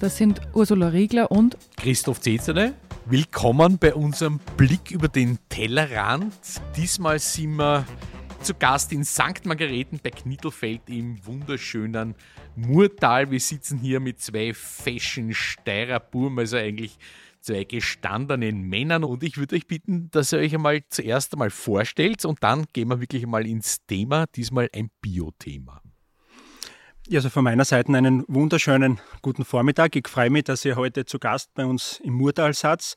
das sind Ursula Riegler und Christoph Zezele. Willkommen bei unserem Blick über den Tellerrand. Diesmal sind wir zu Gast in St. Margareten bei Knittelfeld im wunderschönen Murtal. Wir sitzen hier mit zwei Fashion Steirer Burm, also eigentlich zwei gestandenen Männern und ich würde euch bitten, dass ihr euch einmal zuerst einmal vorstellt und dann gehen wir wirklich mal ins Thema, diesmal ein Bio-Thema. Ja, also von meiner Seite einen wunderschönen guten Vormittag. Ich freue mich, dass ihr heute zu Gast bei uns im Murtal seid.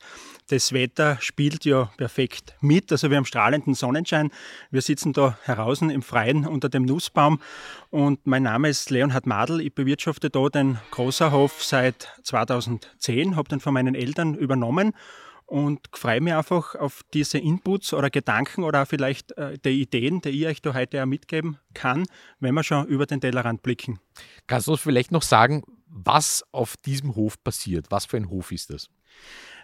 Das Wetter spielt ja perfekt mit. Also wir haben strahlenden Sonnenschein. Wir sitzen da draußen im Freien unter dem Nussbaum. Und mein Name ist Leonhard Madl. Ich bewirtschafte da den Großerhof seit 2010, habe den von meinen Eltern übernommen und freue mich einfach auf diese Inputs oder Gedanken oder vielleicht äh, die Ideen, die ich euch da heute auch mitgeben kann, wenn wir schon über den Tellerrand blicken. Kannst du uns vielleicht noch sagen, was auf diesem Hof passiert? Was für ein Hof ist das?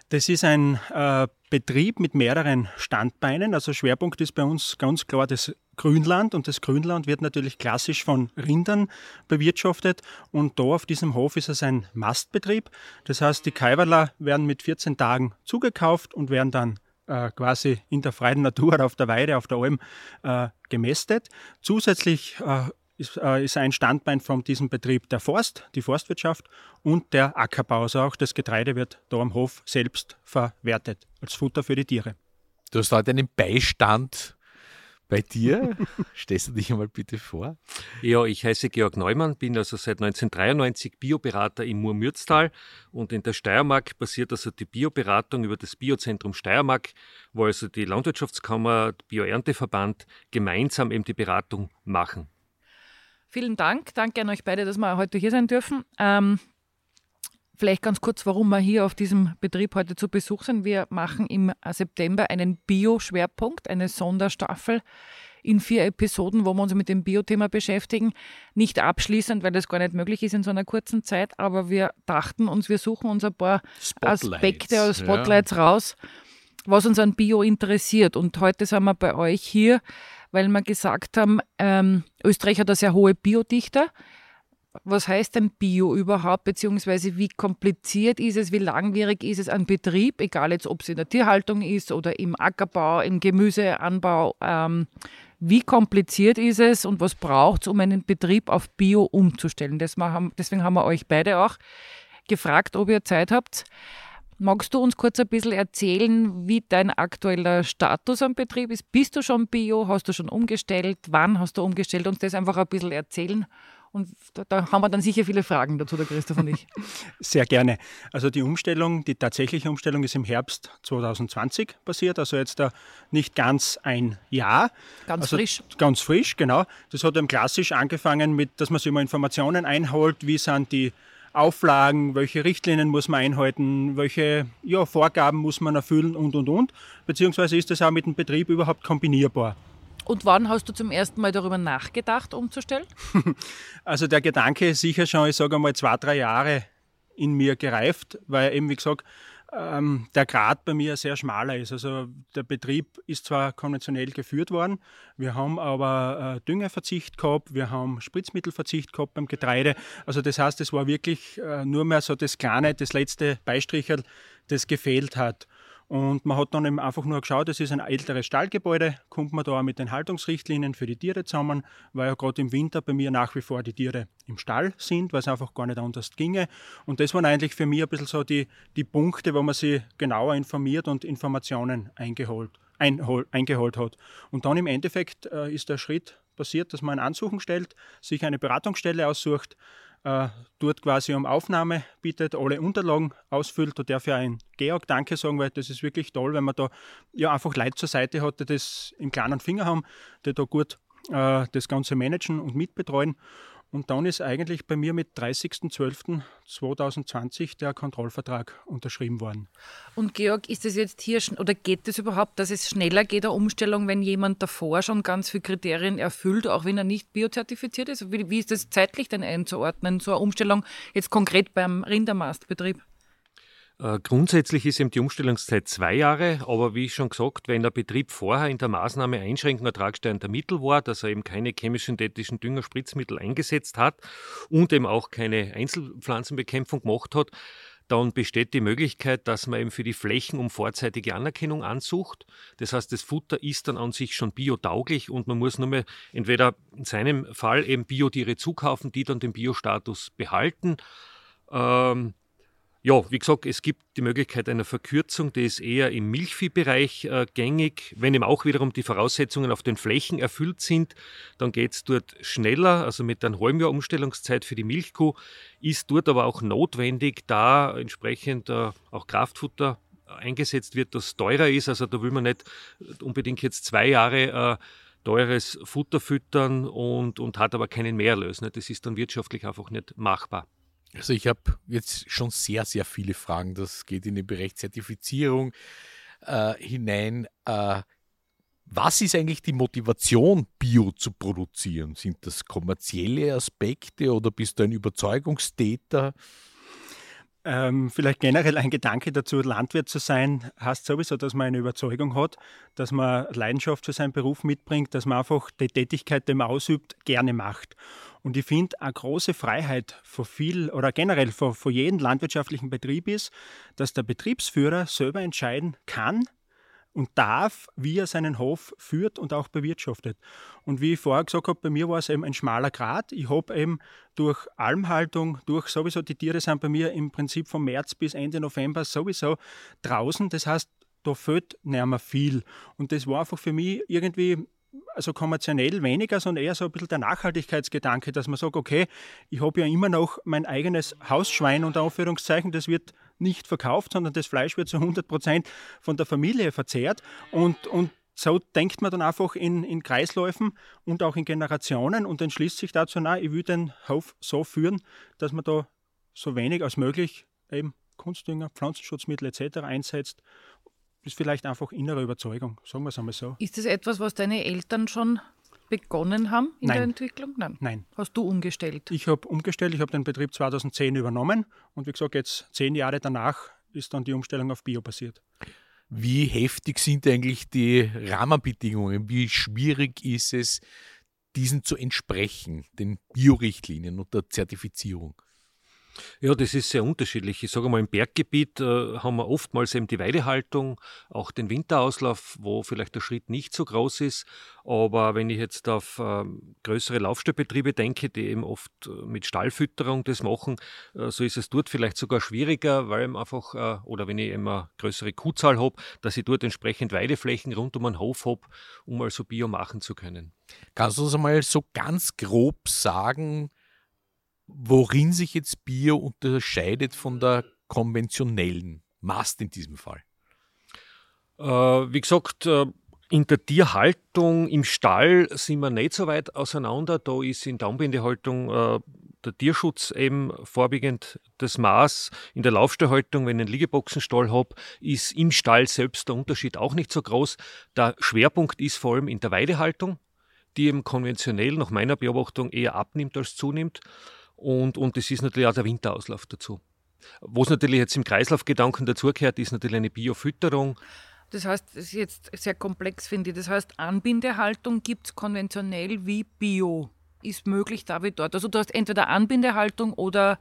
Das ist ein äh, Betrieb mit mehreren Standbeinen. Also Schwerpunkt ist bei uns ganz klar das Grünland und das Grünland wird natürlich klassisch von Rindern bewirtschaftet und da auf diesem Hof ist es ein Mastbetrieb. Das heißt, die Kaiwerler werden mit 14 Tagen zugekauft und werden dann äh, quasi in der freien Natur auf der Weide, auf der Alm äh, gemästet. Zusätzlich äh, ist, äh, ist ein Standbein von diesem Betrieb der Forst, die Forstwirtschaft und der Ackerbau. Also auch das Getreide wird da am Hof selbst verwertet als Futter für die Tiere. Du hast heute einen Beistand bei dir. Stellst du dich einmal bitte vor? Ja, ich heiße Georg Neumann, bin also seit 1993 Bioberater im Murmürztal und in der Steiermark basiert also die Bioberatung über das Biozentrum Steiermark, wo also die Landwirtschaftskammer, Bioernteverband gemeinsam eben die Beratung machen. Vielen Dank. Danke an euch beide, dass wir heute hier sein dürfen. Ähm, vielleicht ganz kurz, warum wir hier auf diesem Betrieb heute zu Besuch sind. Wir machen im September einen Bio-Schwerpunkt, eine Sonderstaffel in vier Episoden, wo wir uns mit dem Bio-Thema beschäftigen. Nicht abschließend, weil das gar nicht möglich ist in so einer kurzen Zeit, aber wir dachten uns, wir suchen uns ein paar Spotlights, Aspekte oder Spotlights ja. raus, was uns an Bio interessiert. Und heute sind wir bei euch hier weil wir gesagt haben, ähm, Österreich hat eine sehr hohe Biodichte. Was heißt denn Bio überhaupt, beziehungsweise wie kompliziert ist es, wie langwierig ist es ein Betrieb, egal jetzt ob es in der Tierhaltung ist oder im Ackerbau, im Gemüseanbau, ähm, wie kompliziert ist es und was braucht es, um einen Betrieb auf Bio umzustellen? deswegen haben wir euch beide auch gefragt, ob ihr Zeit habt. Magst du uns kurz ein bisschen erzählen, wie dein aktueller Status am Betrieb ist? Bist du schon Bio? Hast du schon umgestellt? Wann hast du umgestellt? Uns das einfach ein bisschen erzählen. Und da, da, haben wir dann sicher viele Fragen dazu, der Christoph und ich. Sehr gerne. Also die Umstellung, die tatsächliche Umstellung ist im Herbst 2020 passiert, also jetzt da nicht ganz ein Jahr. Ganz also frisch. Ganz frisch, genau. Das hat eben klassisch angefangen mit, dass man sich immer Informationen einholt, wie sind die Auflagen, welche Richtlinien muss man einhalten, welche ja, Vorgaben muss man erfüllen und, und, und. Beziehungsweise ist das auch mit dem Betrieb überhaupt kombinierbar. Und wann hast du zum ersten Mal darüber nachgedacht, umzustellen? also der Gedanke ist sicher schon, ich sage einmal, zwei, drei Jahre in mir gereift, weil eben, wie gesagt, ähm, der Grad bei mir sehr schmaler ist. Also der Betrieb ist zwar konventionell geführt worden, wir haben aber äh, Düngeverzicht gehabt, wir haben Spritzmittelverzicht gehabt beim Getreide. Also das heißt, es war wirklich äh, nur mehr so das kleine, das letzte Beistricherl, das gefehlt hat. Und man hat dann eben einfach nur geschaut, es ist ein älteres Stallgebäude, kommt man da auch mit den Haltungsrichtlinien für die Tiere zusammen, weil ja gerade im Winter bei mir nach wie vor die Tiere im Stall sind, weil es einfach gar nicht anders ginge. Und das waren eigentlich für mich ein bisschen so die, die Punkte, wo man sich genauer informiert und Informationen eingeholt, einhol, eingeholt hat. Und dann im Endeffekt äh, ist der Schritt passiert, dass man ein Ansuchen stellt, sich eine Beratungsstelle aussucht, dort quasi um Aufnahme bittet, alle Unterlagen ausfüllt. Da darf ich ein Georg Danke sagen, weil das ist wirklich toll, wenn man da ja einfach Leute zur Seite hat, die das im kleinen Finger haben, die da gut äh, das Ganze managen und mitbetreuen. Und dann ist eigentlich bei mir mit 30.12.2020 der Kontrollvertrag unterschrieben worden. Und Georg, ist es jetzt hier oder geht es überhaupt, dass es schneller geht, der Umstellung, wenn jemand davor schon ganz viele Kriterien erfüllt, auch wenn er nicht biozertifiziert ist? Wie, wie ist das zeitlich denn einzuordnen, so eine Umstellung jetzt konkret beim Rindermastbetrieb? Äh, grundsätzlich ist eben die Umstellungszeit zwei Jahre, aber wie schon gesagt, wenn der Betrieb vorher in der Maßnahme Einschränkung ertragsteuernder Mittel war, dass er eben keine chemisch-synthetischen Düngerspritzmittel eingesetzt hat und eben auch keine Einzelpflanzenbekämpfung gemacht hat, dann besteht die Möglichkeit, dass man eben für die Flächen um vorzeitige Anerkennung ansucht. Das heißt, das Futter ist dann an sich schon biotauglich und man muss nur mehr entweder in seinem Fall eben Biotiere zukaufen, die dann den Biostatus behalten. Ähm, ja, wie gesagt, es gibt die Möglichkeit einer Verkürzung, die ist eher im Milchviehbereich äh, gängig. Wenn eben auch wiederum die Voraussetzungen auf den Flächen erfüllt sind, dann geht es dort schneller, also mit einer halben Jahr Umstellungszeit für die Milchkuh, ist dort aber auch notwendig, da entsprechend äh, auch Kraftfutter eingesetzt wird, das teurer ist. Also da will man nicht unbedingt jetzt zwei Jahre äh, teures Futter füttern und, und hat aber keinen Mehrerlös. Ne? Das ist dann wirtschaftlich einfach nicht machbar. Also ich habe jetzt schon sehr, sehr viele Fragen. Das geht in den Bereich Zertifizierung äh, hinein. Äh, was ist eigentlich die Motivation, Bio zu produzieren? Sind das kommerzielle Aspekte oder bist du ein Überzeugungstäter? Ähm, vielleicht generell ein Gedanke dazu, Landwirt zu sein, heißt sowieso, dass man eine Überzeugung hat, dass man Leidenschaft für seinen Beruf mitbringt, dass man einfach die Tätigkeit, die man ausübt, gerne macht. Und ich finde, eine große Freiheit für viel oder generell für, für jeden landwirtschaftlichen Betrieb ist, dass der Betriebsführer selber entscheiden kann, und darf, wie er seinen Hof führt und auch bewirtschaftet. Und wie ich vorher gesagt habe, bei mir war es eben ein schmaler Grat. Ich habe eben durch Almhaltung, durch sowieso, die Tiere sind bei mir im Prinzip vom März bis Ende November sowieso draußen. Das heißt, da fehlt nicht mehr viel. Und das war einfach für mich irgendwie also kommerziell weniger, sondern eher so ein bisschen der Nachhaltigkeitsgedanke, dass man sagt, okay, ich habe ja immer noch mein eigenes Hausschwein unter Anführungszeichen, das wird nicht verkauft, sondern das Fleisch wird zu 100 Prozent von der Familie verzehrt und, und so denkt man dann einfach in, in Kreisläufen und auch in Generationen und entschließt sich dazu, na, ich will den Hof so führen, dass man da so wenig als möglich eben Kunstdünger, Pflanzenschutzmittel etc. einsetzt ist vielleicht einfach innere Überzeugung, sagen wir es einmal so. Ist das etwas, was deine Eltern schon begonnen haben in Nein. der Entwicklung? Nein. Nein. Hast du umgestellt? Ich habe umgestellt, ich habe den Betrieb 2010 übernommen und wie gesagt, jetzt zehn Jahre danach ist dann die Umstellung auf Bio passiert. Wie heftig sind eigentlich die Rahmenbedingungen? Wie schwierig ist es, diesen zu entsprechen, den Bio-Richtlinien und der Zertifizierung? Ja, das ist sehr unterschiedlich. Ich sage mal, im Berggebiet äh, haben wir oftmals eben die Weidehaltung, auch den Winterauslauf, wo vielleicht der Schritt nicht so groß ist. Aber wenn ich jetzt auf äh, größere Laufstellbetriebe denke, die eben oft äh, mit Stallfütterung das machen, äh, so ist es dort vielleicht sogar schwieriger, weil einfach, äh, oder wenn ich immer größere Kuhzahl habe, dass ich dort entsprechend Weideflächen rund um einen Hof habe, um also Bio machen zu können. Kannst du uns einmal so ganz grob sagen, worin sich jetzt Bio unterscheidet von der konventionellen Mast in diesem Fall? Äh, wie gesagt, äh, in der Tierhaltung im Stall sind wir nicht so weit auseinander. Da ist in der Anbindehaltung äh, der Tierschutz eben vorwiegend das Maß. In der Laufstallhaltung, wenn ich einen Liegeboxenstall habe, ist im Stall selbst der Unterschied auch nicht so groß. Der Schwerpunkt ist vor allem in der Weidehaltung, die eben konventionell nach meiner Beobachtung eher abnimmt als zunimmt. Und, und das ist natürlich auch der Winterauslauf dazu. Was natürlich jetzt im Kreislaufgedanken dazugehört, ist natürlich eine Biofütterung. Das heißt, das ist jetzt sehr komplex, finde ich. Das heißt, Anbindehaltung gibt es konventionell wie Bio. Ist möglich da wie dort. Also du hast entweder Anbindehaltung oder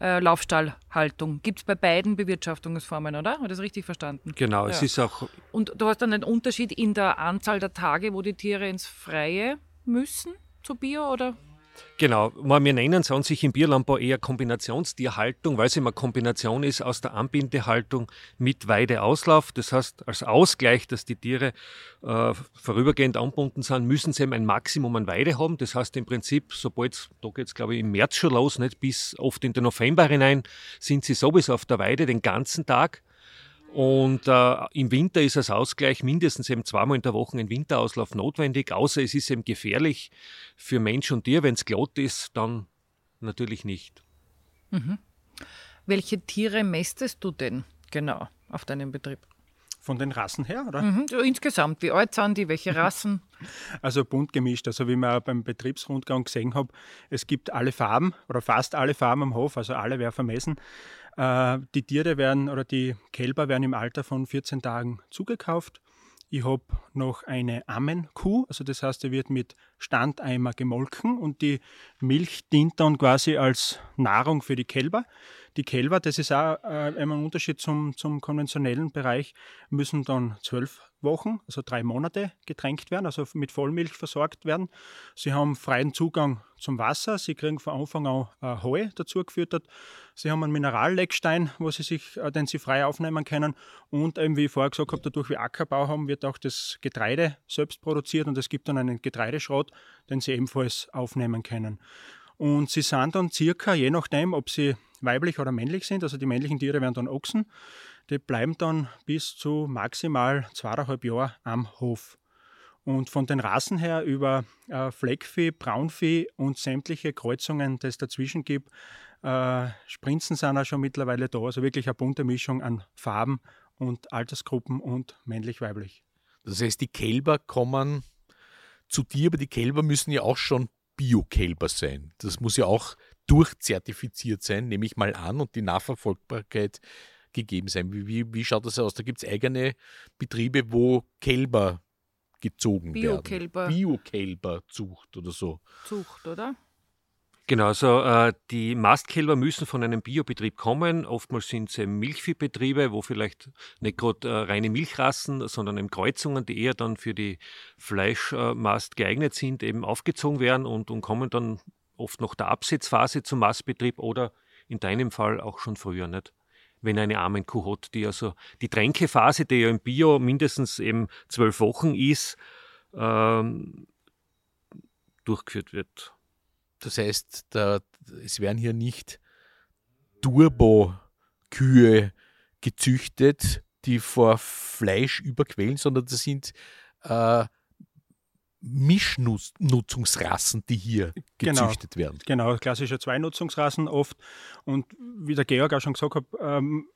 äh, Laufstallhaltung. Gibt es bei beiden Bewirtschaftungsformen, oder? Habe ich das richtig verstanden? Genau, ja. es ist auch. Und du hast dann einen Unterschied in der Anzahl der Tage, wo die Tiere ins Freie müssen zu Bio, oder? Genau, wir nennen es an sich im Bierlandbau eher Kombinationstierhaltung, weil es immer Kombination ist aus der Anbindehaltung mit Weideauslauf. Das heißt, als Ausgleich, dass die Tiere äh, vorübergehend anbunden sind, müssen sie eben ein Maximum an Weide haben. Das heißt im Prinzip, sobald, da geht es glaube ich im März schon los, nicht bis oft in den November hinein, sind sie sowieso auf der Weide den ganzen Tag. Und äh, im Winter ist als Ausgleich mindestens eben zweimal in der Woche ein Winterauslauf notwendig, außer es ist eben gefährlich für Mensch und Tier. Wenn es glatt ist, dann natürlich nicht. Mhm. Welche Tiere mästest du denn genau auf deinem Betrieb? Von den Rassen her, oder? Mhm. Insgesamt, wie alt sind die, welche Rassen? Also bunt gemischt. Also wie man beim Betriebsrundgang gesehen habe, es gibt alle Farben oder fast alle Farben am Hof, also alle werden vermessen. Äh, die Tiere werden oder die Kälber werden im Alter von 14 Tagen zugekauft. Ich habe noch eine Ammenkuh, also das heißt, die wird mit Standeimer gemolken und die Milch dient dann quasi als Nahrung für die Kälber. Die Kälber, das ist auch äh, ein Unterschied zum, zum konventionellen Bereich, müssen dann zwölf Wochen, also drei Monate getränkt werden, also mit Vollmilch versorgt werden. Sie haben freien Zugang zum Wasser, sie kriegen von Anfang an äh, Heu dazu gefüttert. Sie haben einen Mineralleckstein, wo sie sich, äh, den sie frei aufnehmen können. Und eben, wie ich vorher gesagt habe, dadurch wir Ackerbau haben, wird auch das Getreide selbst produziert und es gibt dann einen Getreideschrot, den sie ebenfalls aufnehmen können. Und sie sind dann circa, je nachdem, ob sie weiblich oder männlich sind, also die männlichen Tiere werden dann Ochsen, die bleiben dann bis zu maximal zweieinhalb Jahre am Hof. Und von den Rassen her über äh, Fleckvieh, Braunvieh und sämtliche Kreuzungen, die es dazwischen gibt, äh, Sprinzen sind auch schon mittlerweile da. Also wirklich eine bunte Mischung an Farben und Altersgruppen und männlich-weiblich. Das heißt, die Kälber kommen zu dir, aber die Kälber müssen ja auch schon Bio-Kälber sein. Das muss ja auch durchzertifiziert sein, nehme ich mal an, und die Nachverfolgbarkeit gegeben sein. Wie, wie, wie schaut das aus? Da gibt es eigene Betriebe, wo Kälber gezogen Bio-Kälber. werden. Bio-Kälberzucht oder so. Zucht, oder? Genau, also äh, die Mastkälber müssen von einem Biobetrieb kommen. Oftmals sind es Milchviehbetriebe, wo vielleicht nicht gerade äh, reine Milchrassen, sondern eben Kreuzungen, die eher dann für die Fleischmast geeignet sind, eben aufgezogen werden und, und kommen dann oft noch der Absetzphase zum Mastbetrieb oder in deinem Fall auch schon früher nicht wenn eine Armenkuh hat, die also die Tränkephase, die ja im Bio mindestens eben zwölf Wochen ist, ähm, durchgeführt wird. Das heißt, da, es werden hier nicht Turbo-Kühe gezüchtet, die vor Fleisch überquellen, sondern das sind äh, Mischnutzungsrassen, die hier genau. gezüchtet genau, werden. Genau, klassische Zweinutzungsrassen oft. Und wie der Georg auch schon gesagt hat, ähm,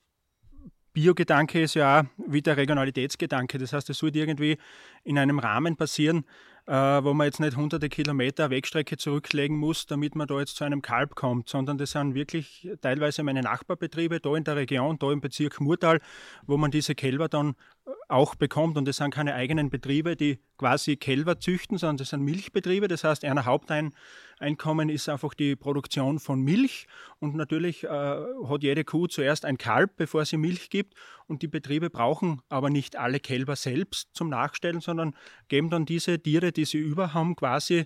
Biogedanke ist ja auch wie der Regionalitätsgedanke. Das heißt, es sollte irgendwie in einem Rahmen passieren, äh, wo man jetzt nicht hunderte Kilometer Wegstrecke zurücklegen muss, damit man da jetzt zu einem Kalb kommt, sondern das sind wirklich teilweise meine Nachbarbetriebe da in der Region, da im Bezirk Murtal, wo man diese Kälber dann auch bekommt. Und das sind keine eigenen Betriebe, die quasi Kälber züchten, sondern das sind Milchbetriebe. Das heißt, einer Haupteinkommen ist einfach die Produktion von Milch. Und natürlich äh, hat jede Kuh zuerst ein Kalb, bevor sie Milch gibt. Und die Betriebe brauchen aber nicht alle Kälber selbst zum Nachstellen, sondern geben dann diese Tiere, die sie über haben, quasi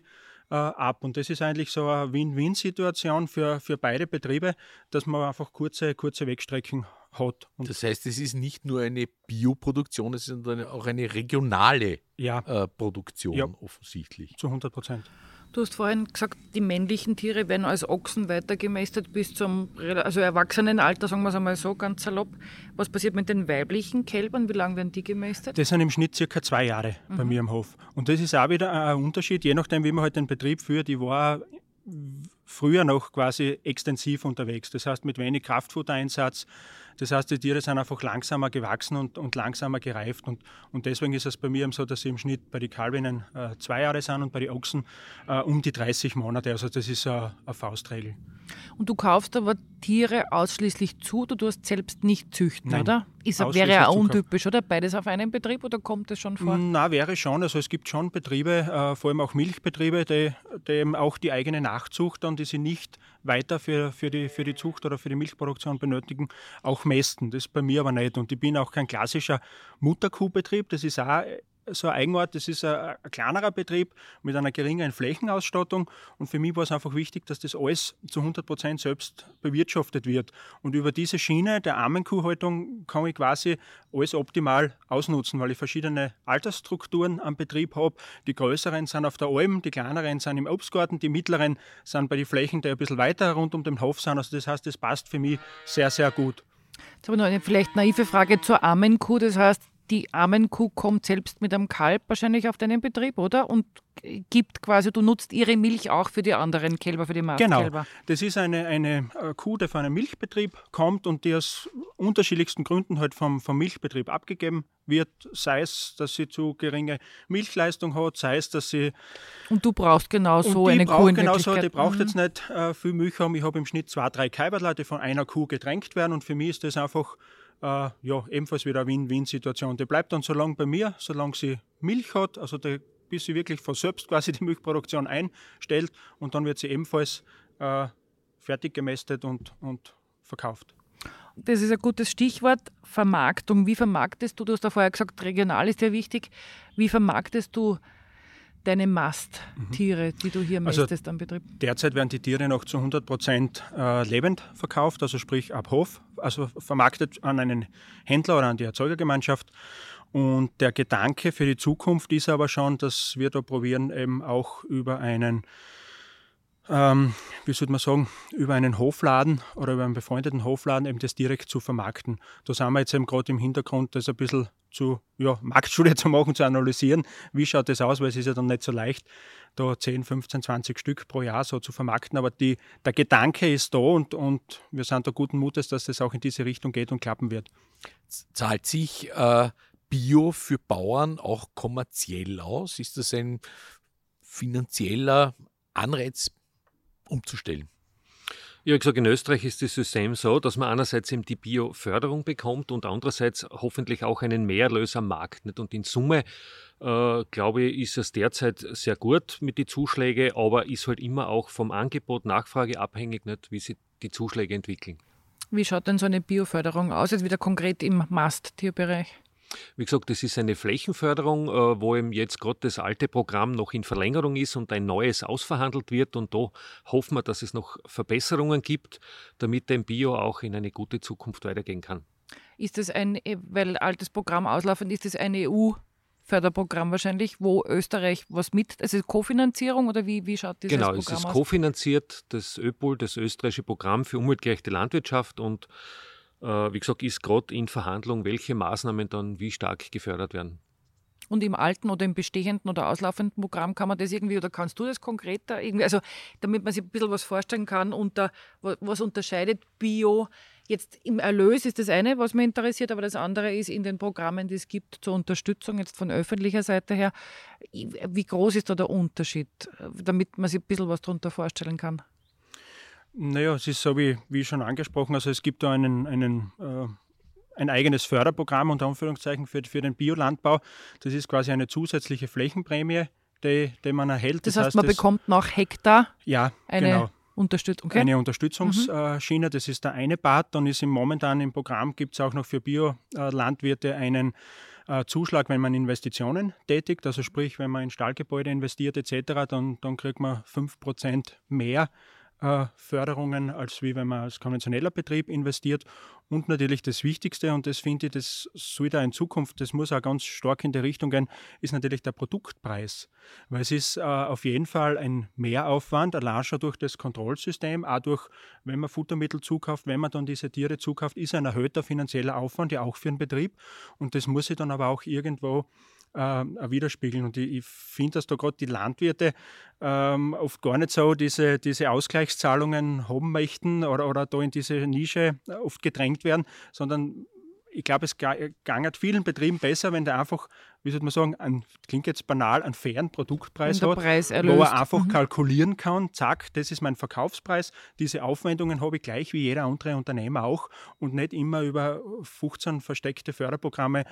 äh, ab. Und das ist eigentlich so eine Win-Win-Situation für, für beide Betriebe, dass man einfach kurze, kurze Wegstrecken hat. Und das heißt, es ist nicht nur eine Bioproduktion, es ist auch eine regionale ja. äh, Produktion ja. offensichtlich. Zu 100 Prozent. Du hast vorhin gesagt, die männlichen Tiere werden als Ochsen weitergemästet bis zum also Erwachsenenalter, sagen wir es einmal so ganz salopp. Was passiert mit den weiblichen Kälbern? Wie lange werden die gemästet? Das sind im Schnitt circa zwei Jahre mhm. bei mir im Hof. Und das ist auch wieder ein Unterschied, je nachdem, wie man halt den Betrieb führt. Ich war früher noch quasi extensiv unterwegs. Das heißt, mit wenig Kraftfuttereinsatz, das heißt, die Tiere sind einfach langsamer gewachsen und, und langsamer gereift. Und, und deswegen ist es bei mir so, dass sie im Schnitt bei den Kalbinnen äh, zwei Jahre sind und bei den Ochsen äh, um die 30 Monate. Also das ist äh, eine Faustregel. Und du kaufst aber Tiere ausschließlich zu, du tust selbst nicht züchten, Nein, oder? Ist, wäre ja untypisch, oder? Beides auf einem Betrieb oder kommt das schon vor? Na, wäre schon. Also es gibt schon Betriebe, äh, vor allem auch Milchbetriebe, die, die eben auch die eigene Nachzucht dann, die sie nicht weiter für, für, die, für die Zucht oder für die Milchproduktion benötigen, auch mästen. Das ist bei mir aber nicht. Und ich bin auch kein klassischer Mutterkuhbetrieb. Das ist auch so ein Eigenort. Das ist ein, ein, kleinerer Betrieb mit einer geringen Flächenausstattung. Und für mich war es einfach wichtig, dass das alles zu 100 Prozent selbst bewirtschaftet wird. Und über diese Schiene der Armenkuhhaltung kann ich quasi alles optimal ausnutzen, weil ich verschiedene Altersstrukturen am Betrieb habe. Die größeren sind auf der Alm, die kleineren sind im Obstgarten, die mittleren sind bei den Flächen, die ein bisschen weiter rund um den Hof sind. Also das heißt, das passt für mich sehr, sehr gut. Jetzt habe ich noch eine vielleicht naive Frage zur armen Kuh. Das heißt, die armen Kuh kommt selbst mit einem Kalb wahrscheinlich auf deinen Betrieb, oder? Und gibt quasi, du nutzt ihre Milch auch für die anderen Kälber, für die Mastkälber. Genau. Das ist eine, eine äh, Kuh, die von einem Milchbetrieb kommt und die aus unterschiedlichsten Gründen halt vom, vom Milchbetrieb abgegeben wird. Sei es, dass sie zu geringe Milchleistung hat, sei es, dass sie. Und du brauchst genau so eine Kuh. In genau so, die braucht mhm. jetzt nicht äh, viel Milch haben. Ich habe im Schnitt zwei, drei Kälberle, die von einer Kuh gedrängt werden und für mich ist das einfach ja, ebenfalls wieder eine Win-Win-Situation. Die bleibt dann so lange bei mir, solange sie Milch hat, also die, bis sie wirklich von selbst quasi die Milchproduktion einstellt und dann wird sie ebenfalls äh, fertig gemästet und, und verkauft. Das ist ein gutes Stichwort, Vermarktung. Wie vermarktest du, du hast ja vorher gesagt, regional ist ja wichtig, wie vermarktest du deine Masttiere, die du hier also mästest am Betrieb? Derzeit werden die Tiere noch zu 100 Prozent äh, lebend verkauft, also sprich ab Hof, also vermarktet an einen Händler oder an die Erzeugergemeinschaft. Und der Gedanke für die Zukunft ist aber schon, dass wir da probieren, eben auch über einen ähm, wie sollte man sagen, über einen Hofladen oder über einen befreundeten Hofladen eben das direkt zu vermarkten. Da sind wir jetzt eben gerade im Hintergrund, das ein bisschen zu ja, Marktstudie zu machen, zu analysieren, wie schaut das aus, weil es ist ja dann nicht so leicht, da 10, 15, 20 Stück pro Jahr so zu vermarkten. Aber die, der Gedanke ist da und, und wir sind da guten Mutes, dass das auch in diese Richtung geht und klappen wird. Zahlt sich äh, Bio für Bauern auch kommerziell aus? Ist das ein finanzieller Anreiz umzustellen. Ja, ich sage, in Österreich ist das System so, dass man einerseits eben die Bio-Förderung bekommt und andererseits hoffentlich auch einen Mehrerlös am Markt. Nicht? Und in Summe, äh, glaube ich, ist es derzeit sehr gut mit den Zuschlägen, aber ist halt immer auch vom Angebot, Nachfrage abhängig, nicht, wie sich die Zuschläge entwickeln. Wie schaut denn so eine Bioförderung aus, jetzt wieder konkret im Masttierbereich? Wie gesagt, das ist eine Flächenförderung, äh, wo eben jetzt gerade das alte Programm noch in Verlängerung ist und ein neues ausverhandelt wird. Und da hoffen wir, dass es noch Verbesserungen gibt, damit dem Bio auch in eine gute Zukunft weitergehen kann. Ist das ein, äh, weil altes Programm auslaufend ist, das ein EU? Förderprogramm wahrscheinlich, wo Österreich was mit, also Kofinanzierung oder wie, wie schaut dieses genau, Programm aus? Genau, es ist kofinanziert, das ÖPOL, das österreichische Programm für umweltgerechte Landwirtschaft und wie gesagt, ist gerade in Verhandlung, welche Maßnahmen dann wie stark gefördert werden. Und im alten oder im bestehenden oder auslaufenden Programm kann man das irgendwie, oder kannst du das konkreter irgendwie, also damit man sich ein bisschen was vorstellen kann, unter, was unterscheidet Bio Jetzt im Erlös ist das eine, was mich interessiert, aber das andere ist in den Programmen, die es gibt zur Unterstützung jetzt von öffentlicher Seite her. Wie groß ist da der Unterschied, damit man sich ein bisschen was darunter vorstellen kann? Naja, es ist so wie, wie schon angesprochen, also es gibt da einen, einen äh, ein eigenes Förderprogramm unter Anführungszeichen für, für den Biolandbau. Das ist quasi eine zusätzliche Flächenprämie, die, die man erhält. Das, das heißt, heißt, man das, bekommt nach Hektar ja, eine genau. Unterstützung. Okay? Eine Unterstützungsschiene, mhm. das ist der eine Part. Dann ist im momentan im Programm gibt es auch noch für Biolandwirte einen äh, Zuschlag, wenn man Investitionen tätigt. Also sprich, wenn man in Stallgebäude investiert etc., dann, dann kriegt man 5% mehr Förderungen, als wie wenn man als konventioneller Betrieb investiert. Und natürlich das Wichtigste, und das finde ich, das soll da in Zukunft, das muss auch ganz stark in die Richtung gehen, ist natürlich der Produktpreis. Weil es ist äh, auf jeden Fall ein Mehraufwand, allein schon durch das Kontrollsystem, auch durch, wenn man Futtermittel zukauft, wenn man dann diese Tiere zukauft, ist ein erhöhter finanzieller Aufwand ja auch für den Betrieb. Und das muss sich dann aber auch irgendwo äh, widerspiegeln. Und ich, ich finde, dass da gerade die Landwirte ähm, oft gar nicht so diese, diese Ausgleichszahlungen haben möchten oder, oder da in diese Nische oft gedrängt werden, sondern ich glaube, es gangert vielen Betrieben besser, wenn der einfach, wie soll man sagen, ein, klingt jetzt banal, einen fairen Produktpreis hat, wo er einfach mhm. kalkulieren kann, zack, das ist mein Verkaufspreis, diese Aufwendungen habe ich gleich wie jeder andere Unternehmer auch und nicht immer über 15 versteckte Förderprogramme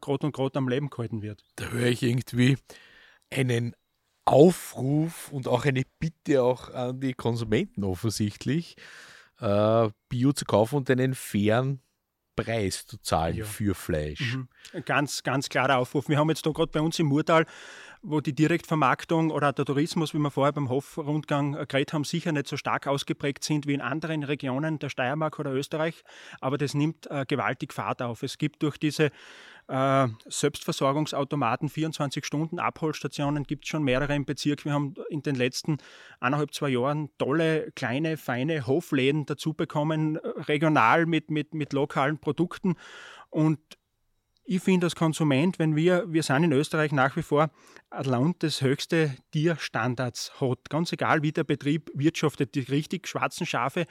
gerade und gerade am Leben gehalten wird. Da höre ich irgendwie einen Aufruf und auch eine Bitte auch an die Konsumenten offensichtlich, äh, Bio zu kaufen und einen fairen Preis zu zahlen ja. für Fleisch. Mhm. Ganz, ganz klarer Aufruf. Wir haben jetzt da gerade bei uns im Murtal wo die Direktvermarktung oder der Tourismus, wie wir vorher beim Hofrundgang geredet haben, sicher nicht so stark ausgeprägt sind wie in anderen Regionen der Steiermark oder Österreich. Aber das nimmt äh, gewaltig Fahrt auf. Es gibt durch diese äh, Selbstversorgungsautomaten, 24 Stunden Abholstationen gibt es schon mehrere im Bezirk. Wir haben in den letzten eineinhalb, zwei Jahren tolle, kleine, feine Hofläden dazu bekommen, regional mit, mit, mit lokalen Produkten. Und ich finde als Konsument, wenn wir, wir sind in Österreich nach wie vor ein Land, das höchste Tierstandards hat. Ganz egal, wie der Betrieb wirtschaftet, die richtig schwarzen Schafe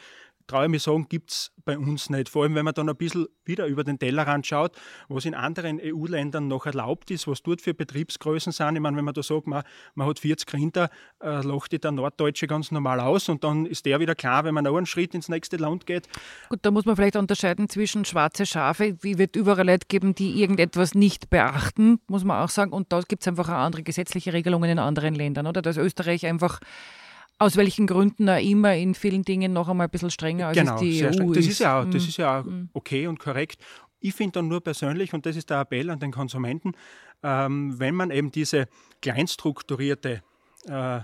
traue ich mir sagen, gibt es bei uns nicht. Vor allem, wenn man dann ein bisschen wieder über den Tellerrand schaut, was in anderen EU-Ländern noch erlaubt ist, was dort für Betriebsgrößen sind. Ich meine, wenn man da sagt, man, man hat 40 Rinder, äh, lacht die der Norddeutsche ganz normal aus und dann ist der wieder klar, wenn man noch einen Schritt ins nächste Land geht. Gut, da muss man vielleicht unterscheiden zwischen schwarze Schafe, wie wird überall Leute geben, die irgendetwas nicht beachten, muss man auch sagen. Und da gibt es einfach auch andere gesetzliche Regelungen in anderen Ländern, oder? Dass Österreich einfach aus welchen Gründen auch immer in vielen Dingen noch einmal ein bisschen strenger als genau, die EU ist. Das ist ja, auch, das ist ja mm. okay und korrekt. Ich finde dann nur persönlich, und das ist der Appell an den Konsumenten, ähm, wenn man eben diese kleinstrukturierte, äh,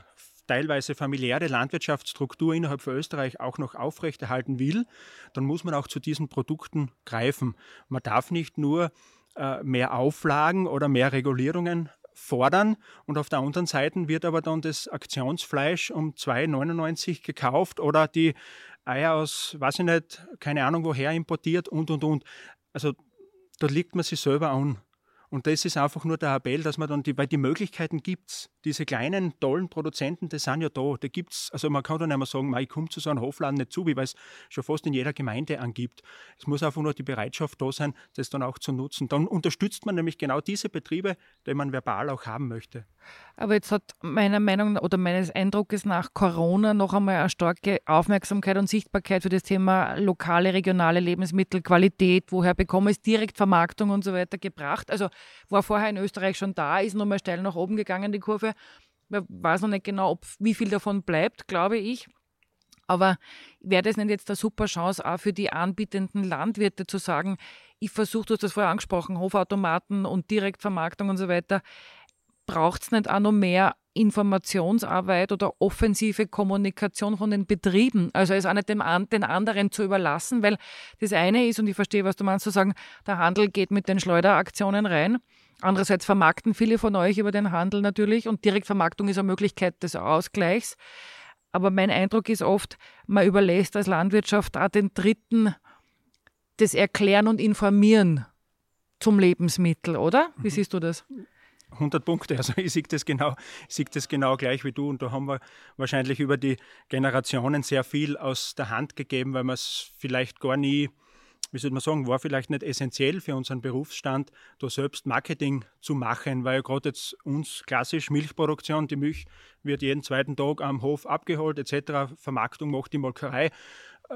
teilweise familiäre Landwirtschaftsstruktur innerhalb von Österreich auch noch aufrechterhalten will, dann muss man auch zu diesen Produkten greifen. Man darf nicht nur äh, mehr Auflagen oder mehr Regulierungen fordern und auf der anderen Seite wird aber dann das Aktionsfleisch um 2,99 gekauft oder die Eier aus, weiß ich nicht, keine Ahnung woher importiert und und und. Also da liegt man sich selber an. Und das ist einfach nur der Appell, dass man dann die, weil die Möglichkeiten gibt es. Diese kleinen, tollen Produzenten, die sind ja da. Die gibt's, also man kann dann nicht mehr sagen, ich komme zu so einem Hofladen nicht zu, weil es schon fast in jeder Gemeinde angibt. Es muss einfach nur die Bereitschaft da sein, das dann auch zu nutzen. Dann unterstützt man nämlich genau diese Betriebe, die man verbal auch haben möchte. Aber jetzt hat meiner Meinung oder meines Eindrucks nach Corona noch einmal eine starke Aufmerksamkeit und Sichtbarkeit für das Thema lokale, regionale Lebensmittelqualität, woher bekomme ich es, Direktvermarktung und so weiter gebracht. Also war vorher in Österreich schon da, ist nochmal steil nach oben gegangen, die Kurve. Man weiß noch nicht genau, ob, wie viel davon bleibt, glaube ich. Aber wäre das nicht jetzt eine super Chance auch für die anbietenden Landwirte zu sagen, ich versuche, du hast das vorher angesprochen, Hofautomaten und Direktvermarktung und so weiter, braucht es nicht auch noch mehr Informationsarbeit oder offensive Kommunikation von den Betrieben? Also es auch nicht dem, den anderen zu überlassen, weil das eine ist, und ich verstehe, was du meinst, zu sagen, der Handel geht mit den Schleuderaktionen rein. Andererseits vermarkten viele von euch über den Handel natürlich und Direktvermarktung ist eine Möglichkeit des Ausgleichs. Aber mein Eindruck ist oft, man überlässt als Landwirtschaft auch den Dritten das Erklären und Informieren zum Lebensmittel, oder? Wie mhm. siehst du das? 100 Punkte. Also ich sehe das, genau, das genau gleich wie du. Und da haben wir wahrscheinlich über die Generationen sehr viel aus der Hand gegeben, weil man es vielleicht gar nie, wie soll man sagen, war vielleicht nicht essentiell für unseren Berufsstand, da selbst Marketing zu machen, weil gerade jetzt uns klassisch Milchproduktion, die Milch wird jeden zweiten Tag am Hof abgeholt etc. Vermarktung macht die Molkerei.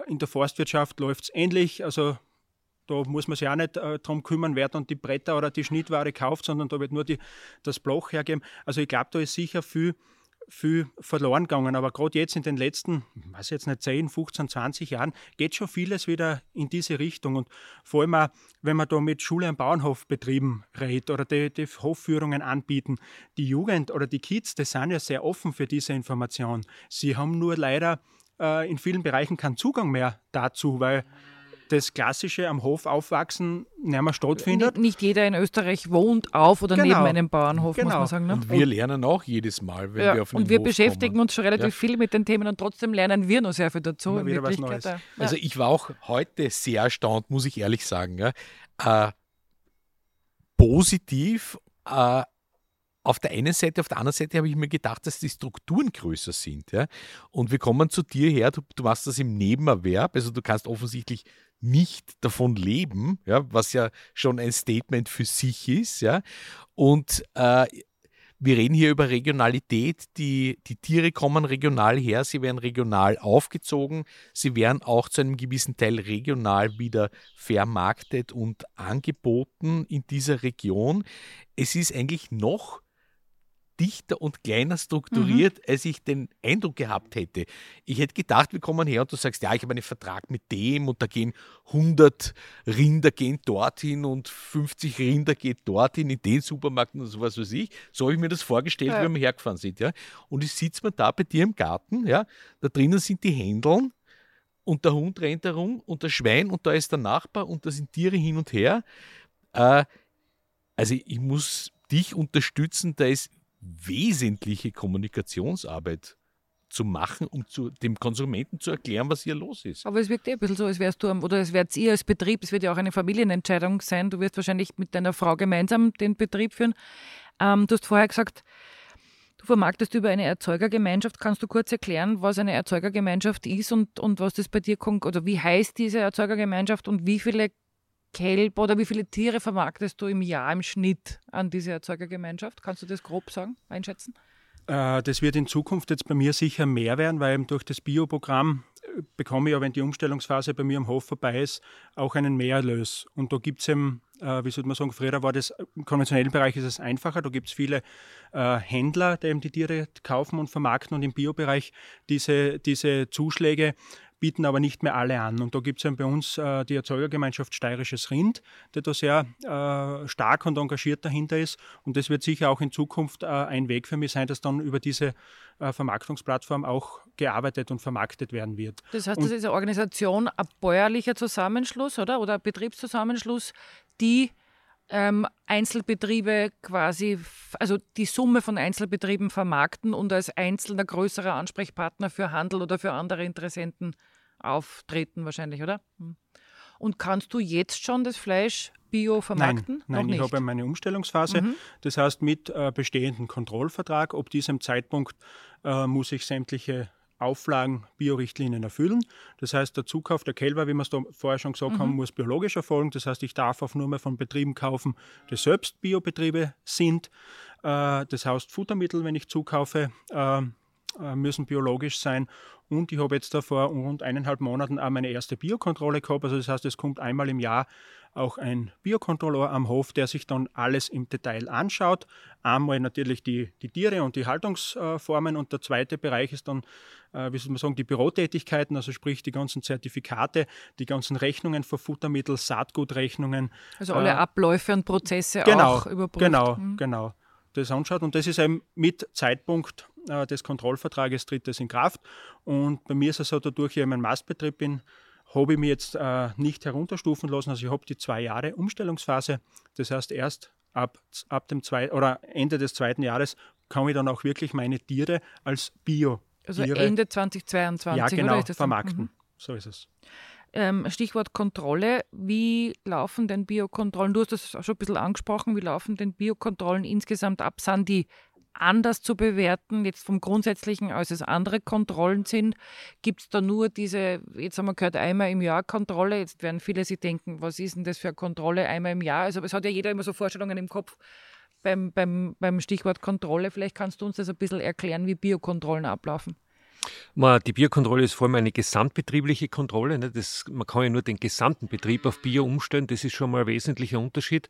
In der Forstwirtschaft läuft es ähnlich. Also da muss man sich auch nicht äh, darum kümmern, wer dann die Bretter oder die Schnittware kauft, sondern da wird nur die, das Bloch hergeben. Also ich glaube, da ist sicher viel, viel verloren gegangen. Aber gerade jetzt in den letzten, weiß jetzt nicht, 10, 15, 20 Jahren geht schon vieles wieder in diese Richtung. Und vor allem auch, wenn man da mit Schule- und Bauernhofbetrieben redet oder die, die Hofführungen anbieten, die Jugend oder die Kids, die sind ja sehr offen für diese Information. Sie haben nur leider äh, in vielen Bereichen keinen Zugang mehr dazu, weil das klassische am Hof aufwachsen nicht mehr stattfindet. Nicht jeder in Österreich wohnt auf oder genau. neben einem Bauernhof, genau. muss man sagen. Ne? Und wir lernen auch jedes Mal, wenn ja. wir auf einen Und wir Hof beschäftigen kommen. uns schon relativ ja. viel mit den Themen und trotzdem lernen wir noch sehr viel dazu. in Wirklichkeit. Ja. Also ich war auch heute sehr erstaunt, muss ich ehrlich sagen. Äh, positiv äh, auf der einen Seite, auf der anderen Seite habe ich mir gedacht, dass die Strukturen größer sind. Ja? Und wir kommen zu dir her, du, du machst das im Nebenerwerb, also du kannst offensichtlich nicht davon leben, ja, was ja schon ein Statement für sich ist. Ja. Und äh, wir reden hier über Regionalität. Die, die Tiere kommen regional her, sie werden regional aufgezogen, sie werden auch zu einem gewissen Teil regional wieder vermarktet und angeboten in dieser Region. Es ist eigentlich noch dichter und kleiner strukturiert, mhm. als ich den Eindruck gehabt hätte. Ich hätte gedacht, wir kommen her und du sagst, ja, ich habe einen Vertrag mit dem und da gehen 100 Rinder gehen dorthin und 50 Rinder geht dorthin in den Supermarkt und so was weiß ich. So habe ich mir das vorgestellt, ja. wie wir hergefahren sind. Ja? Und ich sitze mir da bei dir im Garten, ja? da drinnen sind die Händeln und der Hund rennt herum und das Schwein und da ist der Nachbar und da sind Tiere hin und her. Äh, also ich muss dich unterstützen, da ist wesentliche Kommunikationsarbeit zu machen, um zu, dem Konsumenten zu erklären, was hier los ist. Aber es wirkt eh ein bisschen so, als wärst du, oder als wärt ihr als Betrieb, es wird ja auch eine Familienentscheidung sein, du wirst wahrscheinlich mit deiner Frau gemeinsam den Betrieb führen. Ähm, du hast vorher gesagt, du vermarktest über eine Erzeugergemeinschaft. Kannst du kurz erklären, was eine Erzeugergemeinschaft ist und, und was das bei dir oder wie heißt diese Erzeugergemeinschaft und wie viele Kälber oder wie viele Tiere vermarktest du im Jahr im Schnitt an diese Erzeugergemeinschaft? Kannst du das grob sagen, einschätzen? Äh, das wird in Zukunft jetzt bei mir sicher mehr werden, weil durch das Bioprogramm äh, bekomme ich ja, wenn die Umstellungsphase bei mir am Hof vorbei ist, auch einen Mehrerlös. Und da gibt es eben, äh, wie sollte man sagen, früher war das, im konventionellen Bereich ist es einfacher, da gibt es viele Händler, die eben die Tiere kaufen und vermarkten und im Biobereich diese, diese Zuschläge bieten aber nicht mehr alle an. Und da gibt es bei uns äh, die Erzeugergemeinschaft Steirisches Rind, die da sehr äh, stark und engagiert dahinter ist. Und das wird sicher auch in Zukunft äh, ein Weg für mich sein, dass dann über diese äh, Vermarktungsplattform auch gearbeitet und vermarktet werden wird. Das heißt, und das ist eine Organisation, ein bäuerlicher Zusammenschluss, oder? Oder ein Betriebszusammenschluss, die ähm, Einzelbetriebe quasi, also die Summe von Einzelbetrieben vermarkten und als einzelner größerer Ansprechpartner für Handel oder für andere Interessenten auftreten wahrscheinlich, oder? Hm. Und kannst du jetzt schon das Fleisch bio vermarkten? Nein, nein ich habe meine Umstellungsphase. Mhm. Das heißt, mit äh, bestehendem Kontrollvertrag, ob diesem Zeitpunkt äh, muss ich sämtliche Auflagen Biorichtlinien erfüllen. Das heißt, der Zukauf der Kälber, wie wir es da vorher schon gesagt mhm. haben, muss biologisch erfolgen. Das heißt, ich darf auch nur mehr von Betrieben kaufen, die selbst Biobetriebe sind. Äh, das heißt, Futtermittel, wenn ich zukaufe, äh, äh, müssen biologisch sein. Und ich habe jetzt da vor rund eineinhalb Monaten auch meine erste Biokontrolle gehabt. Also das heißt, es kommt einmal im Jahr auch ein Biokontrolleur am Hof, der sich dann alles im Detail anschaut. Einmal natürlich die, die Tiere und die Haltungsformen und der zweite Bereich ist dann, äh, wie soll man sagen, die Bürotätigkeiten, also sprich die ganzen Zertifikate, die ganzen Rechnungen für Futtermittel, Saatgutrechnungen. Also alle äh, Abläufe und Prozesse genau, auch überprüft. Genau, mhm. genau. Das anschaut und das ist eben mit Zeitpunkt äh, des Kontrollvertrages tritt das in Kraft. Und bei mir ist es so, dadurch ich in meinem Mastbetrieb bin, habe ich mich jetzt äh, nicht herunterstufen lassen. Also ich habe die zwei Jahre Umstellungsphase. Das heißt, erst ab, ab dem zwei, oder Ende des zweiten Jahres kann ich dann auch wirklich meine Tiere als Bio. Also Ende 2022. Ja, genau, vermarkten. Mhm. So ist es. Ähm, Stichwort Kontrolle. Wie laufen denn Biokontrollen? Du hast das schon ein bisschen angesprochen. Wie laufen denn Biokontrollen insgesamt ab? Sind die anders zu bewerten, jetzt vom Grundsätzlichen, als es andere Kontrollen sind? Gibt es da nur diese, jetzt haben wir gehört, einmal im Jahr Kontrolle? Jetzt werden viele sich denken, was ist denn das für eine Kontrolle einmal im Jahr? Also es hat ja jeder immer so Vorstellungen im Kopf beim, beim, beim Stichwort Kontrolle. Vielleicht kannst du uns das ein bisschen erklären, wie Biokontrollen ablaufen. Die Biokontrolle ist vor allem eine gesamtbetriebliche Kontrolle. Ne? Das, man kann ja nur den gesamten Betrieb auf Bio umstellen. Das ist schon mal ein wesentlicher Unterschied.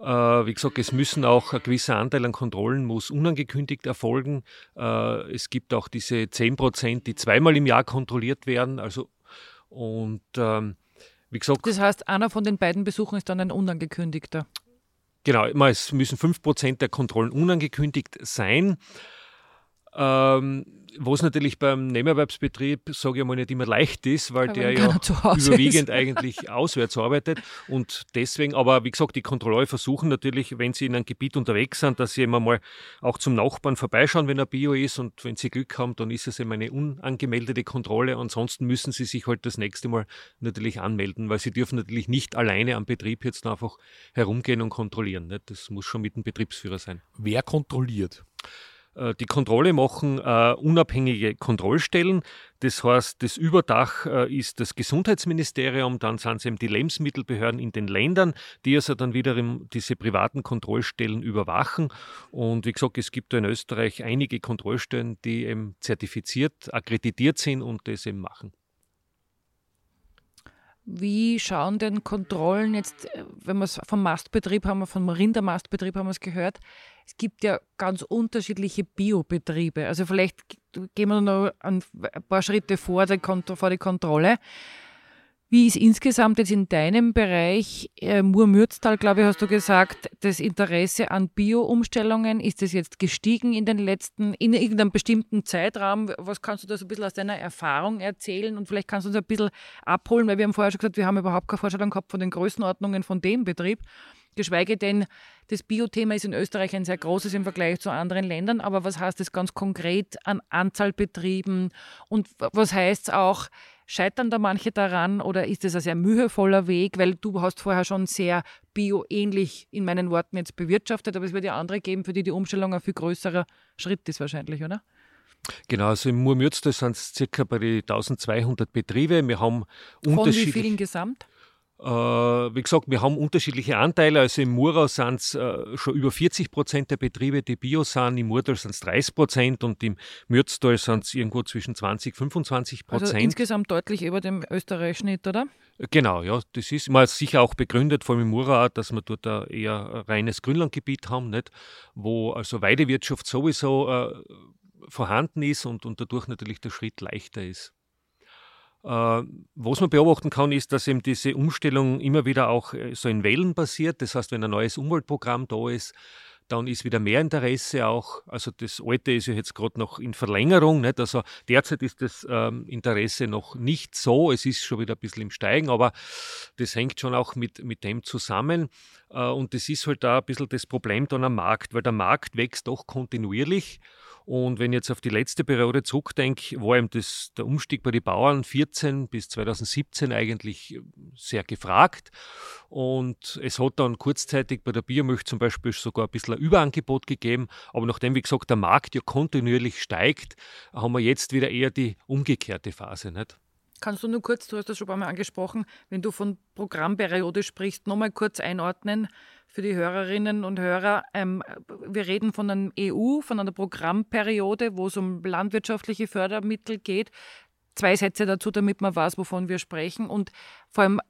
Äh, wie gesagt, es müssen auch ein gewisser Anteil an Kontrollen muss unangekündigt erfolgen. Äh, es gibt auch diese 10 Prozent, die zweimal im Jahr kontrolliert werden. Also, und ähm, wie gesagt. Das heißt, einer von den beiden Besuchen ist dann ein unangekündigter. Genau, es müssen 5 Prozent der Kontrollen unangekündigt sein. Ähm, was natürlich beim Nebenerwerbsbetrieb, sage ich mal, nicht immer leicht ist, weil der ja überwiegend ist. eigentlich auswärts arbeitet. Und deswegen, aber wie gesagt, die Kontrolleure versuchen natürlich, wenn sie in einem Gebiet unterwegs sind, dass sie immer mal auch zum Nachbarn vorbeischauen, wenn er Bio ist. Und wenn sie Glück haben, dann ist es eben eine unangemeldete Kontrolle. Ansonsten müssen sie sich halt das nächste Mal natürlich anmelden, weil sie dürfen natürlich nicht alleine am Betrieb jetzt einfach herumgehen und kontrollieren. Das muss schon mit dem Betriebsführer sein. Wer kontrolliert? Äh, die Kontrolle machen äh, unabhängige Kontrollstellen. Das heißt, das Überdach äh, ist das Gesundheitsministerium, dann sind es eben die Lebensmittelbehörden in den Ländern, die also dann wiederum diese privaten Kontrollstellen überwachen. Und wie gesagt, es gibt in Österreich einige Kontrollstellen, die eben zertifiziert, akkreditiert sind und das eben machen. Wie schauen denn Kontrollen jetzt, äh, wenn wir es vom Mastbetrieb haben, vom Rindermastbetrieb haben wir es gehört, es gibt ja ganz unterschiedliche Biobetriebe. Also vielleicht gehen wir noch ein paar Schritte vor, vor die Kontrolle. Wie ist insgesamt jetzt in deinem Bereich, äh, Mur-Mürztal, glaube ich, hast du gesagt, das Interesse an Bio-Umstellungen? Ist das jetzt gestiegen in den letzten, in irgendeinem bestimmten Zeitraum? Was kannst du da so ein bisschen aus deiner Erfahrung erzählen? Und vielleicht kannst du uns ein bisschen abholen, weil wir haben vorher schon gesagt, wir haben überhaupt keine Vorstellung gehabt von den Größenordnungen von dem Betrieb. Geschweige denn, das Biothema ist in Österreich ein sehr großes im Vergleich zu anderen Ländern. Aber was heißt das ganz konkret an Anzahl Betrieben? Und was heißt es auch, Scheitern da manche daran oder ist es ein sehr mühevoller Weg? Weil du hast vorher schon sehr bioähnlich in meinen Worten jetzt bewirtschaftet, aber es wird ja andere geben, für die die Umstellung ein viel größerer Schritt ist wahrscheinlich, oder? Genau, also im Murmürztal sind es circa bei den 1200 Betriebe. Wir haben Von wie vielen gesamt? Äh, wie gesagt, wir haben unterschiedliche Anteile. Also im Murau sind es äh, schon über 40 Prozent der Betriebe, die Bio sind. Im Murtal sind es 30 Prozent und im Mürztal sind es irgendwo zwischen 20 und 25 Prozent. Also insgesamt deutlich über dem Österreich-Schnitt, oder? Genau, ja. Das ist mal sicher auch begründet, vor allem im Murau, dass wir dort ein eher reines Grünlandgebiet haben, nicht? wo also Weidewirtschaft sowieso äh, vorhanden ist und, und dadurch natürlich der Schritt leichter ist. Äh, was man beobachten kann, ist, dass eben diese Umstellung immer wieder auch äh, so in Wellen passiert. Das heißt, wenn ein neues Umweltprogramm da ist, dann ist wieder mehr Interesse auch. Also das alte ist ja jetzt gerade noch in Verlängerung. Nicht? Also derzeit ist das ähm, Interesse noch nicht so. Es ist schon wieder ein bisschen im Steigen, aber das hängt schon auch mit, mit dem zusammen. Äh, und das ist halt da ein bisschen das Problem dann am Markt, weil der Markt wächst doch kontinuierlich. Und wenn ich jetzt auf die letzte Periode zurückdenke, war eben das, der Umstieg bei den Bauern 14 bis 2017 eigentlich äh, sehr gefragt. Und es hat dann kurzzeitig bei der Biomilch zum Beispiel sogar ein bisschen ein Überangebot gegeben. Aber nachdem, wie gesagt, der Markt ja kontinuierlich steigt, haben wir jetzt wieder eher die umgekehrte Phase. Nicht? Kannst du nur kurz, du hast das schon ein paar Mal angesprochen, wenn du von Programmperiode sprichst, nochmal kurz einordnen für die Hörerinnen und Hörer. Ähm, wir reden von einer EU, von einer Programmperiode, wo es um landwirtschaftliche Fördermittel geht zwei Sätze dazu, damit man weiß, wovon wir sprechen und vor allem,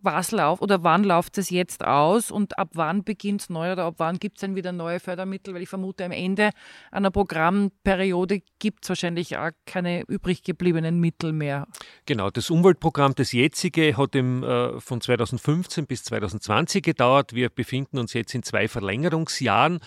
was läuft oder wann läuft es jetzt aus und ab wann beginnt es neu oder ab wann gibt es dann wieder neue Fördermittel, weil ich vermute, am Ende einer Programmperiode gibt es wahrscheinlich auch keine übrig gebliebenen Mittel mehr. Genau, das Umweltprogramm, das jetzige, hat im, äh, von 2015 bis 2020 gedauert. Wir befinden uns jetzt in zwei Verlängerungsjahren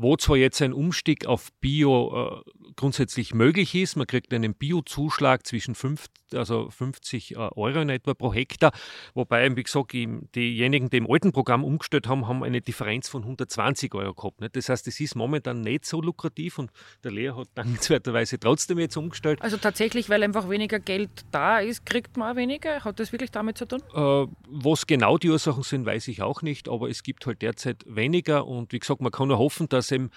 wo zwar jetzt ein Umstieg auf Bio äh, grundsätzlich möglich ist, man kriegt einen Biozuschlag zwischen 5, also 50 äh, Euro in etwa pro Hektar, wobei, wie gesagt, diejenigen, die im alten Programm umgestellt haben, haben eine Differenz von 120 Euro gehabt. Nicht? Das heißt, es ist momentan nicht so lukrativ und der Lehrer hat dankenswerterweise trotzdem jetzt umgestellt. Also tatsächlich, weil einfach weniger Geld da ist, kriegt man auch weniger? Hat das wirklich damit zu tun? Äh, was genau die Ursachen sind, weiß ich auch nicht, aber es gibt halt derzeit weniger und wie gesagt, man kann nur hoffen, dass eben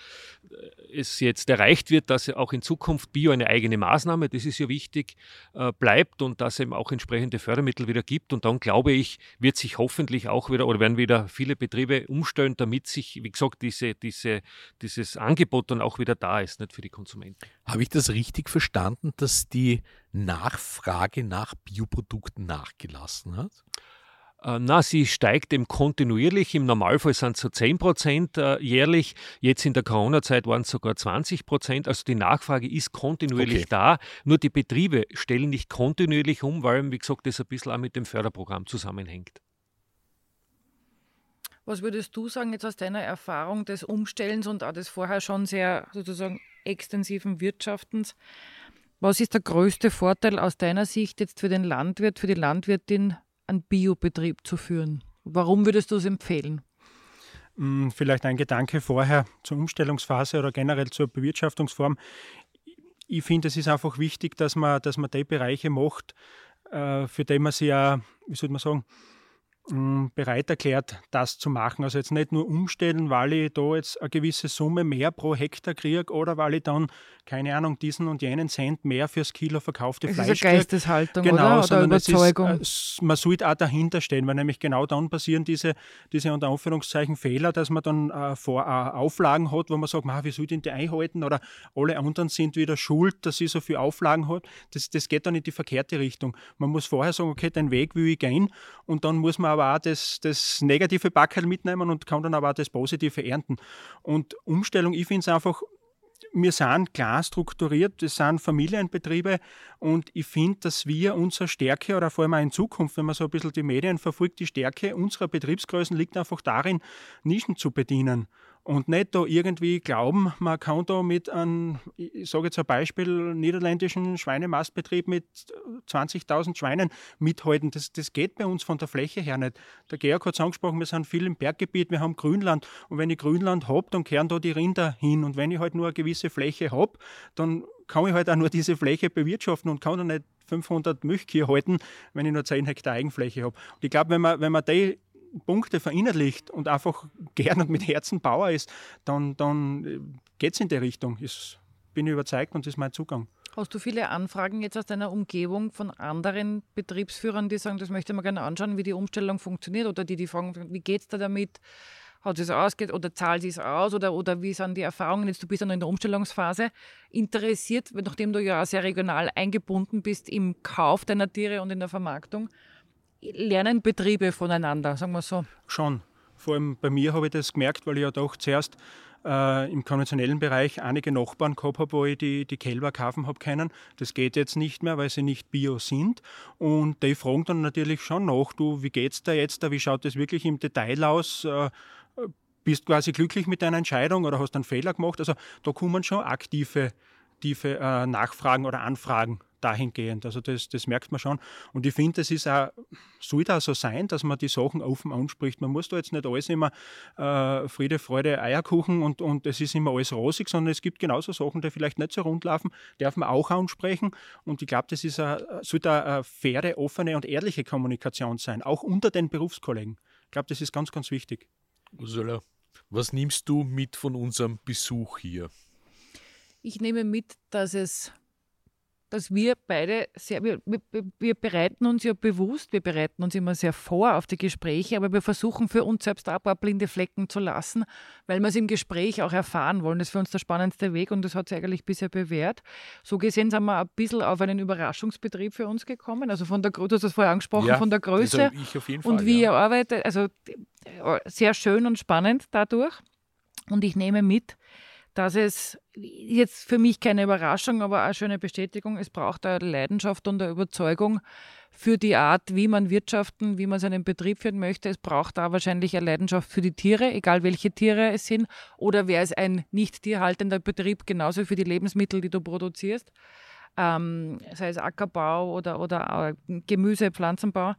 äh, es jetzt erreicht wird, dass auch in Zukunft Bio eine eigene Maßnahme, das ist ja wichtig, äh, bleibt und dass es eben auch entsprechende Fördermittel wieder gibt. Und dann glaube ich, wird sich hoffentlich auch wieder oder werden wieder viele Betriebe umstellen, damit sich, wie gesagt, diese, diese, dieses Angebot dann auch wieder da ist, nicht für die Konsumenten. Habe ich das richtig verstanden, dass die Nachfrage nach Bioprodukten nachgelassen hat? Äh, na, sie steigt eben kontinuierlich. Im Normalfall sind es so 10 Prozent äh, jährlich. Jetzt in der Corona-Zeit waren es sogar 20 Prozent. Also die Nachfrage ist kontinuierlich okay. da. Nur die Betriebe stellen nicht kontinuierlich um, weil, wie gesagt, das ein bisschen auch mit dem Förderprogramm zusammenhängt. Was würdest du sagen jetzt aus deiner Erfahrung des Umstellens und auch des vorher schon sehr sozusagen extensiven Wirtschaftens? Was ist der größte Vorteil aus deiner Sicht jetzt für den Landwirt, für die Landwirtin einen Biobetrieb zu führen? Warum würdest du es empfehlen? Hm, vielleicht ein Gedanke vorher zur Umstellungsphase oder generell zur Bewirtschaftungsform. Ich finde, es ist einfach wichtig, dass man, dass man die Bereiche macht, äh, für die man sich ja, wie soll man sagen, hm, bereit erklärt, das zu machen. Also jetzt nicht nur umstellen, weil ich da jetzt eine gewisse Summe mehr pro Hektar kriege oder weil ich dann keine Ahnung, diesen und jenen Cent mehr fürs Kilo verkaufte es Fleisch ist eine Geisteshaltung, genau, oder? Oder Überzeugung. Ist, äh, man sollte auch dahinter stehen, weil nämlich genau dann passieren diese, diese unter Anführungszeichen Fehler, dass man dann äh, vor äh, Auflagen hat, wo man sagt, wie soll ich denn die einhalten oder alle anderen sind wieder schuld, dass sie so viel Auflagen hat. Das, das geht dann in die verkehrte Richtung. Man muss vorher sagen, okay, den Weg will ich gehen und dann muss man aber auch das, das negative Backel mitnehmen und kann dann aber auch das Positive ernten. Und Umstellung, ich finde es einfach, wir sind klar strukturiert, das sind Familienbetriebe und ich finde, dass wir unsere Stärke oder vor allem auch in Zukunft, wenn man so ein bisschen die Medien verfolgt, die Stärke unserer Betriebsgrößen liegt einfach darin, Nischen zu bedienen und nicht da irgendwie glauben, man kann da mit einem, ich sage jetzt ein Beispiel, niederländischen Schweinemastbetrieb mit 20.000 Schweinen mithalten. Das, das geht bei uns von der Fläche her nicht. Der Georg hat es angesprochen, wir sind viel im Berggebiet, wir haben Grünland und wenn ich Grünland habe, dann kehren da die Rinder hin und wenn ich halt nur eine gewisse Fläche habe, dann kann ich halt auch nur diese Fläche bewirtschaften und kann dann nicht 500 Milchkühe halten, wenn ich nur 10 Hektar Eigenfläche habe. Und ich glaube, wenn man, wenn man die Punkte verinnerlicht und einfach gern und mit Herzen Bauer ist, dann, dann äh, geht es in die Richtung. Ich bin überzeugt und das ist mein Zugang. Hast du viele Anfragen jetzt aus deiner Umgebung von anderen Betriebsführern, die sagen, das möchte man gerne anschauen, wie die Umstellung funktioniert oder die, die fragen, wie geht es da damit? Hat es ausgeht oder zahlt es aus oder, oder wie sind die Erfahrungen? Jetzt du bist ja noch in der Umstellungsphase. Interessiert, nachdem du ja sehr regional eingebunden bist im Kauf deiner Tiere und in der Vermarktung, lernen Betriebe voneinander, sagen wir so? Schon. Vor allem bei mir habe ich das gemerkt, weil ich ja doch zuerst äh, im konventionellen Bereich einige Nachbarn gehabt habe, wo ich die, die Kälber kaufen habe können. Das geht jetzt nicht mehr, weil sie nicht bio sind. Und die fragen dann natürlich schon nach, du, wie geht's da jetzt? Wie schaut das wirklich im Detail aus? Äh, bist quasi glücklich mit deiner Entscheidung oder hast einen Fehler gemacht? Also da kommen schon aktive, aktive äh, Nachfragen oder Anfragen dahingehend. Also das, das merkt man schon. Und ich finde, es ist auch, soll da so sein, dass man die Sachen offen anspricht. Man muss da jetzt nicht alles immer äh, Friede, Freude, Eierkuchen und, und es ist immer alles rosig, sondern es gibt genauso Sachen, die vielleicht nicht so rund laufen, darf man auch ansprechen. Und ich glaube, das ist a, sollte eine faire, offene und ehrliche Kommunikation sein, auch unter den Berufskollegen. Ich glaube, das ist ganz, ganz wichtig. Ursula, was nimmst du mit von unserem Besuch hier? Ich nehme mit, dass es dass wir beide sehr, wir, wir, bereiten uns ja bewusst, wir bereiten uns immer sehr vor auf die Gespräche, aber wir versuchen für uns selbst auch ein paar blinde Flecken zu lassen, weil wir es im Gespräch auch erfahren wollen. Das ist für uns der spannendste Weg und das hat sich eigentlich bisher bewährt. So gesehen sind wir ein bisschen auf einen Überraschungsbetrieb für uns gekommen. Also von der du hast das vorher angesprochen, ja, von der Größe also Fall, und wie ja. ihr arbeitet. Also sehr schön und spannend dadurch. Und ich nehme mit, dass es jetzt für mich keine Überraschung, aber eine schöne Bestätigung, es braucht eine Leidenschaft und eine Überzeugung für die Art, wie man wirtschaften, wie man seinen Betrieb führen möchte. Es braucht da wahrscheinlich eine Leidenschaft für die Tiere, egal welche Tiere es sind, oder wäre es ein nicht tierhaltender Betrieb, genauso für die Lebensmittel, die du produzierst, ähm, sei es Ackerbau oder, oder Gemüse, Pflanzenbau.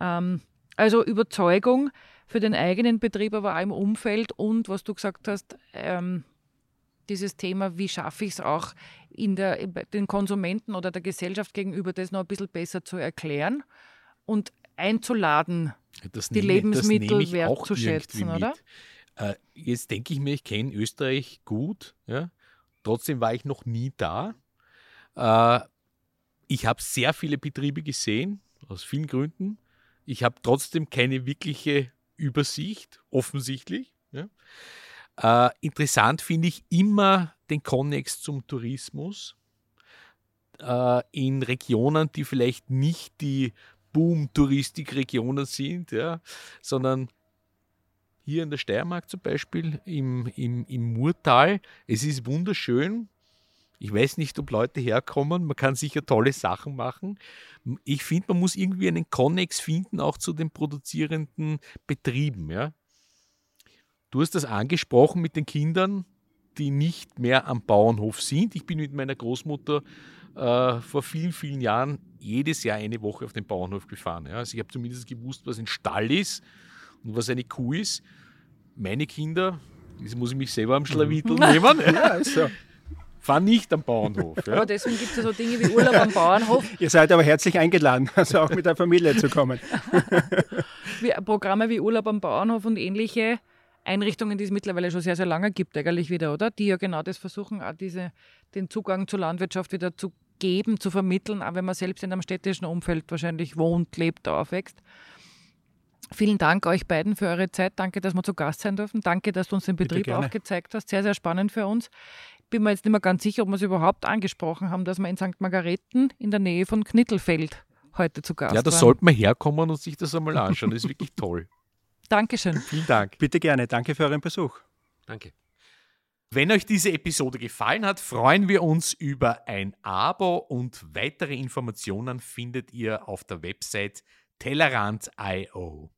Ähm, also Überzeugung für den eigenen Betrieb, aber auch im Umfeld und, was du gesagt hast, ähm, dieses Thema, wie schaffe ich es auch in der, den Konsumenten oder der Gesellschaft gegenüber, das noch ein bisschen besser zu erklären und einzuladen, das die nehme, Lebensmittel wertzuschätzen, oder? Äh, jetzt denke ich mir, ich kenne Österreich gut, ja? trotzdem war ich noch nie da. Äh, ich habe sehr viele Betriebe gesehen, aus vielen Gründen. Ich habe trotzdem keine wirkliche Übersicht, offensichtlich. Ja? Äh, interessant finde ich immer den Konnex zum Tourismus äh, in Regionen, die vielleicht nicht die Boom-Touristik-Regionen sind, ja, sondern hier in der Steiermark zum Beispiel, im, im, im Murtal. Es ist wunderschön. Ich weiß nicht, ob Leute herkommen. Man kann sicher tolle Sachen machen. Ich finde, man muss irgendwie einen Konnex finden, auch zu den produzierenden Betrieben. Ja? Du hast das angesprochen mit den Kindern, die nicht mehr am Bauernhof sind. Ich bin mit meiner Großmutter äh, vor vielen, vielen Jahren jedes Jahr eine Woche auf den Bauernhof gefahren. Ja. Also ich habe zumindest gewusst, was ein Stall ist und was eine Kuh ist. Meine Kinder, das muss ich mich selber am Schlawittel mhm. nehmen. ja, also fahren nicht am Bauernhof. Ja. Aber deswegen gibt es ja so Dinge wie Urlaub am Bauernhof. Ihr seid aber herzlich eingeladen, also auch mit der Familie zu kommen. Programme wie Urlaub am Bauernhof und ähnliche Einrichtungen, die es mittlerweile schon sehr, sehr lange gibt, eigentlich wieder, oder? Die ja genau das versuchen, auch diese, den Zugang zur Landwirtschaft wieder zu geben, zu vermitteln, auch wenn man selbst in einem städtischen Umfeld wahrscheinlich wohnt, lebt, aufwächst. Vielen Dank euch beiden für eure Zeit. Danke, dass wir zu Gast sein dürfen. Danke, dass du uns den Betrieb auch gezeigt hast. Sehr, sehr spannend für uns. Bin mir jetzt nicht mehr ganz sicher, ob wir es überhaupt angesprochen haben, dass wir in St. Margareten in der Nähe von Knittelfeld heute zu Gast Ja, da sollte man herkommen und sich das einmal anschauen. Das ist wirklich toll. Dankeschön. Vielen Dank. Bitte gerne. Danke für euren Besuch. Danke. Wenn euch diese Episode gefallen hat, freuen wir uns über ein Abo und weitere Informationen findet ihr auf der Website Tellerant.io.